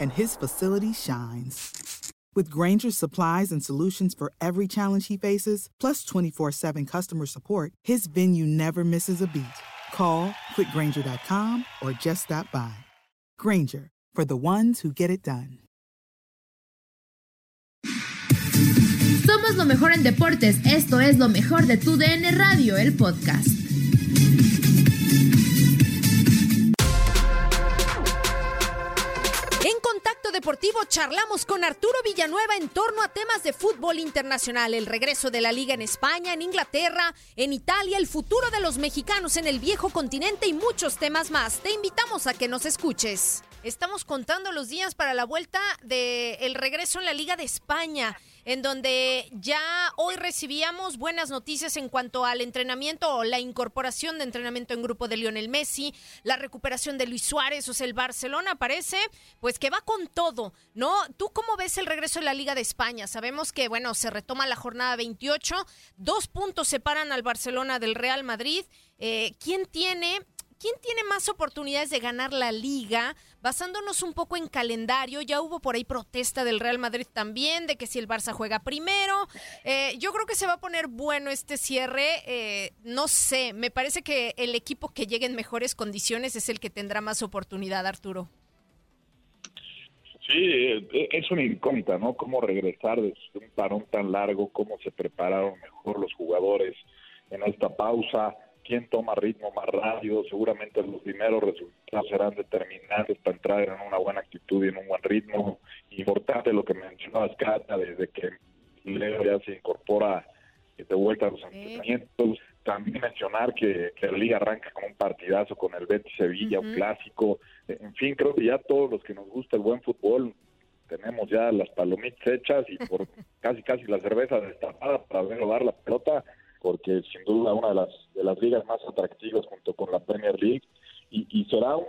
and his facility shines. With Granger's supplies and solutions for every challenge he faces, plus 24 7 customer support, his venue never misses a beat. Call quickgranger.com or just stop by. Granger, for the ones who get it done. Somos lo mejor en deportes. Esto es lo mejor de tu DN Radio, el podcast. Deportivo charlamos con Arturo Villanueva en torno a temas de fútbol internacional, el regreso de la liga en España, en Inglaterra, en Italia, el futuro de los mexicanos en el viejo continente y muchos temas más. Te invitamos a que nos escuches. Estamos contando los días para la vuelta del regreso en la Liga de España, en donde ya hoy recibíamos buenas noticias en cuanto al entrenamiento o la incorporación de entrenamiento en grupo de Lionel Messi, la recuperación de Luis Suárez, o sea, el Barcelona parece pues que va con todo, ¿no? ¿Tú cómo ves el regreso de la Liga de España? Sabemos que, bueno, se retoma la jornada 28, dos puntos separan al Barcelona del Real Madrid. Eh, ¿Quién tiene ¿quién tiene más oportunidades de ganar la liga? Basándonos un poco en calendario, ya hubo por ahí protesta del Real Madrid también, de que si el Barça juega primero. Eh, yo creo que se va a poner bueno este cierre. Eh, no sé, me parece que el equipo que llegue en mejores condiciones es el que tendrá más oportunidad, Arturo. Sí, eh, es una incógnita, ¿no? Cómo regresar de un parón tan largo, cómo se prepararon mejor los jugadores en esta pausa, quién toma ritmo más rápido, seguramente los primeros resultados serán determinantes para entrar en una buena actitud y en un buen ritmo. Importante lo que mencionabas, Cata, desde que Leo ya se incorpora de vuelta a los entrenamientos. También mencionar que, que la liga arranca con un partidazo con el Betis Sevilla, un clásico. En fin, creo que ya todos los que nos gusta el buen fútbol tenemos ya las palomitas hechas y por casi casi la cerveza destapada para ver dar la pelota porque sin duda una de las de las ligas más atractivas junto con la Premier League y, y será un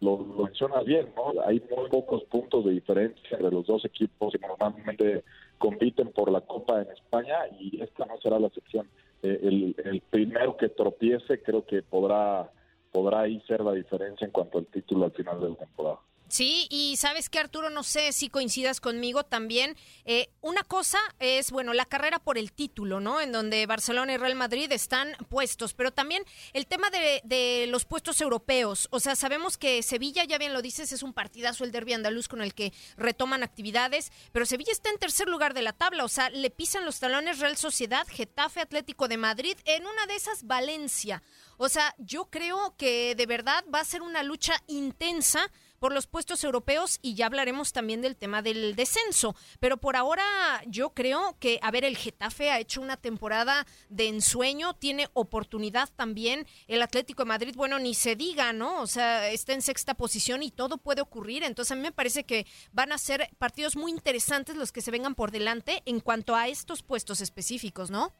lo, mencionas bien, ¿no? Hay muy pocos puntos de diferencia entre los dos equipos que normalmente compiten por la Copa en España y esta no será la excepción. Eh, el, el primero que tropiece creo que podrá podrá ahí ser la diferencia en cuanto al título al final de la temporada. Sí, y sabes que Arturo, no sé si coincidas conmigo también. Eh, una cosa es, bueno, la carrera por el título, ¿no? En donde Barcelona y Real Madrid están puestos, pero también el tema de, de, los puestos europeos. O sea, sabemos que Sevilla, ya bien lo dices, es un partidazo el derby andaluz con el que retoman actividades, pero Sevilla está en tercer lugar de la tabla, o sea, le pisan los talones Real Sociedad, Getafe, Atlético de Madrid, en una de esas Valencia. O sea, yo creo que de verdad va a ser una lucha intensa por los puestos europeos y ya hablaremos también del tema del descenso. Pero por ahora yo creo que, a ver, el Getafe ha hecho una temporada de ensueño, tiene oportunidad también. El Atlético de Madrid, bueno, ni se diga, ¿no? O sea, está en sexta posición y todo puede ocurrir. Entonces a mí me parece que van a ser partidos muy interesantes los que se vengan por delante en cuanto a estos puestos específicos, ¿no?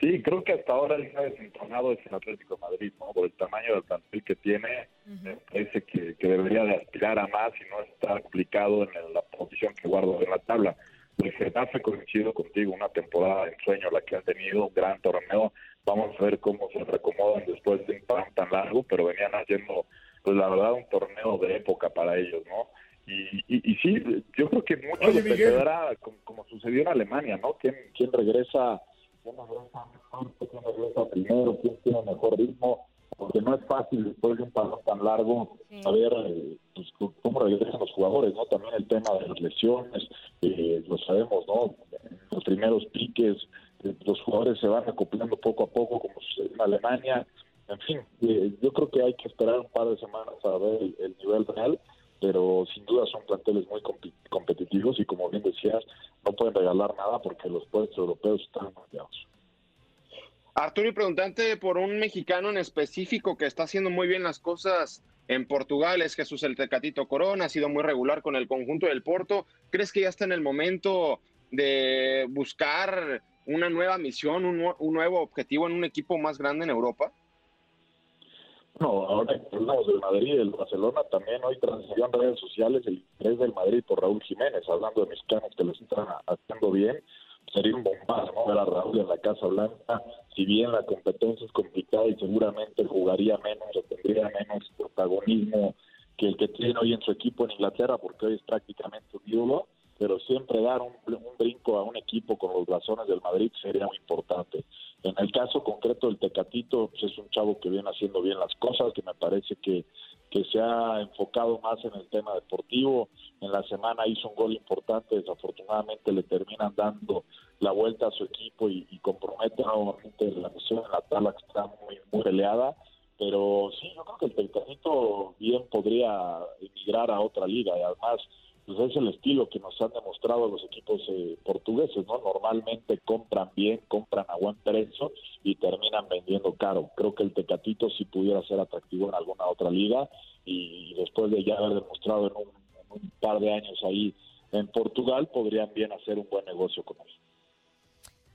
Sí, creo que hasta ahora el que ha desentonado es el Atlético de Madrid, ¿no? Por el tamaño del plantel que tiene, me parece que, debería de aspirar a más y no estar complicado en la posición que guardo en la tabla. El Getafe coincido contigo, una temporada de ensueño la que ha tenido, un gran torneo. Vamos a ver cómo se recomodan después de un plan tan largo, pero venían haciendo, pues la verdad, un torneo de época para ellos, ¿no? Y, y, sí, yo creo que mucho dependerá, como, sucedió en Alemania, ¿no? ¿Quién, quién regresa? ¿Quién regresa mejor? ¿Quién regresa primero? ¿Quién tiene mejor ritmo? Porque no es fácil después de un parón tan largo saber eh, pues, cómo regresan los jugadores, ¿no? También el tema de las lesiones, eh, lo sabemos, ¿no? Los primeros piques, eh, los jugadores se van acoplando poco a poco, como sucedió en Alemania. En fin, yo creo que hay que esperar un par de semanas para ver el nivel real pero sin duda son planteles muy competitivos y como bien decías, no pueden regalar nada porque los puestos europeos están. Arturo, y preguntante por un mexicano en específico que está haciendo muy bien las cosas en Portugal, es Jesús el Tecatito Corona, ha sido muy regular con el conjunto del Porto. ¿Crees que ya está en el momento de buscar una nueva misión, un, nuevo objetivo en un equipo más grande en Europa? No, ahora que hablamos del Madrid y del Barcelona, también hoy transmitió en redes sociales el interés del Madrid por Raúl Jiménez, hablando de mexicanos que lo están haciendo bien. Sería un bombazo ¿no? ver Raúl en la Casa Blanca, si bien la competencia es complicada y seguramente jugaría menos o tendría menos protagonismo que el que tiene hoy en su equipo en Inglaterra, porque hoy es prácticamente un ídolo, pero siempre dar un, brinco a un equipo con los blasones del Madrid sería muy importante. En el caso concreto del Tecatito, pues es un chavo que viene haciendo bien las cosas, que me parece que, que se ha enfocado más en el tema deportivo. En la semana hizo un gol importante, desafortunadamente le terminan dando la vuelta a su equipo y, compromete nuevamente la misión en la tabla que está muy, muy peleada. Pero sí, yo creo que el Tecatito bien podría emigrar a otra liga y además pues es el estilo que nos han demostrado los equipos eh, portugueses, ¿no? Normalmente compran bien, compran a buen precio y terminan vendiendo caro. Creo que el Tecatito sí pudiera ser atractivo en alguna otra liga y, después de ya haber demostrado en un par de años ahí en Portugal, podrían bien hacer un buen negocio con él.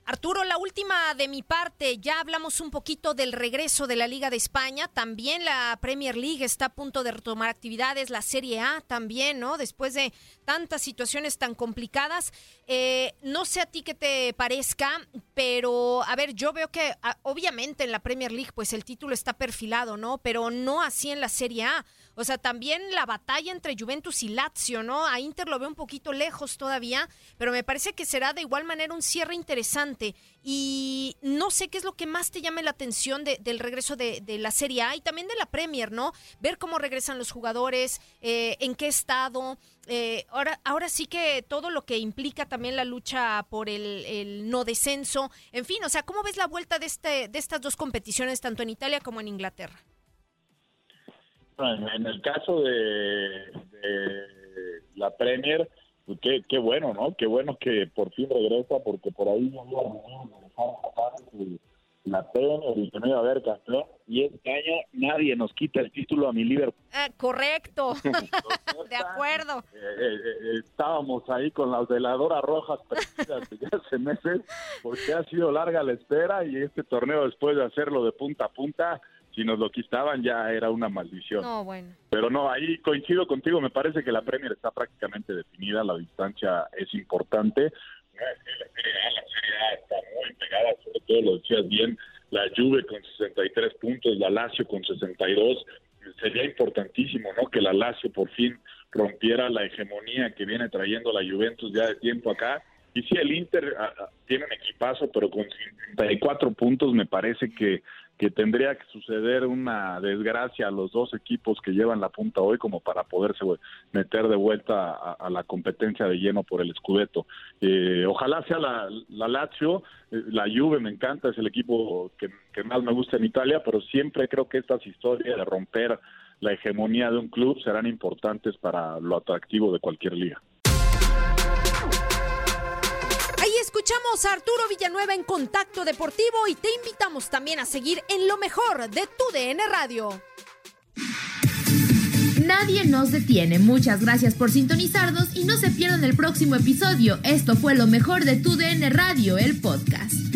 Arturo, la última de mi parte, ya hablamos un poquito del regreso de la Liga de España, también la Premier League está a punto de retomar actividades, la Serie A también, ¿no? Después de tantas situaciones tan complicadas, eh, no sé a ti qué te parezca, pero a ver, yo veo que ah, obviamente en la Premier League pues el título está perfilado, ¿no? Pero no así en la Serie A. O sea, también la batalla entre Juventus y Lazio, ¿no? A Inter lo veo un poquito lejos todavía, pero me parece que será de igual manera un cierre interesante. Y no sé qué es lo que más te llame la atención del regreso de, la Serie A y también de la Premier, ¿no? Ver cómo regresan los jugadores, eh, en qué estado. Eh, ahora, ahora sí que todo lo que implica también la lucha por el, no descenso. En fin, o sea, ¿cómo ves la vuelta de, este, de estas dos competiciones, tanto en Italia como en Inglaterra? En el caso de, la Premier, pues qué, qué bueno, ¿no? Qué bueno que por fin regresa, porque por ahí no había la Premier y que no iba a haber campeón. Y este año nadie nos quita el título a mi Liverpool. Ah, correcto, de acuerdo. Eh, eh, eh, estábamos ahí con las veladoras rojas perdidas ya hace meses, porque ha sido larga la espera y este torneo después de hacerlo de punta a punta si nos lo quitaban ya era una maldición. No, bueno. Pero no, ahí coincido contigo, me parece que la Premier está prácticamente definida, la distancia es importante. La Serie A está sobre todo lo decías bien, la Juve con 63 puntos, la Lazio con 62. Sería importantísimo, ¿no? Que la Lazio por fin rompiera la hegemonía que viene trayendo la Juventus ya de tiempo acá. Y sí, el Inter ah, ah, tiene un equipazo, pero con 54 puntos me parece que que tendría que suceder una desgracia a los dos equipos que llevan la punta hoy como para poderse meter de vuelta a, la competencia de lleno por el Scudetto. Eh, ojalá sea la, la Lazio, eh, la Juve me encanta, es el equipo que, que más me gusta en Italia, pero siempre creo que estas historias de romper la hegemonía de un club serán importantes para lo atractivo de cualquier liga. Escuchamos a Arturo Villanueva en Contacto Deportivo y te invitamos también a seguir en lo mejor de tu DN Radio. Nadie nos detiene. Muchas gracias por sintonizarnos y no se pierdan el próximo episodio. Esto fue lo mejor de tu DN Radio, el podcast.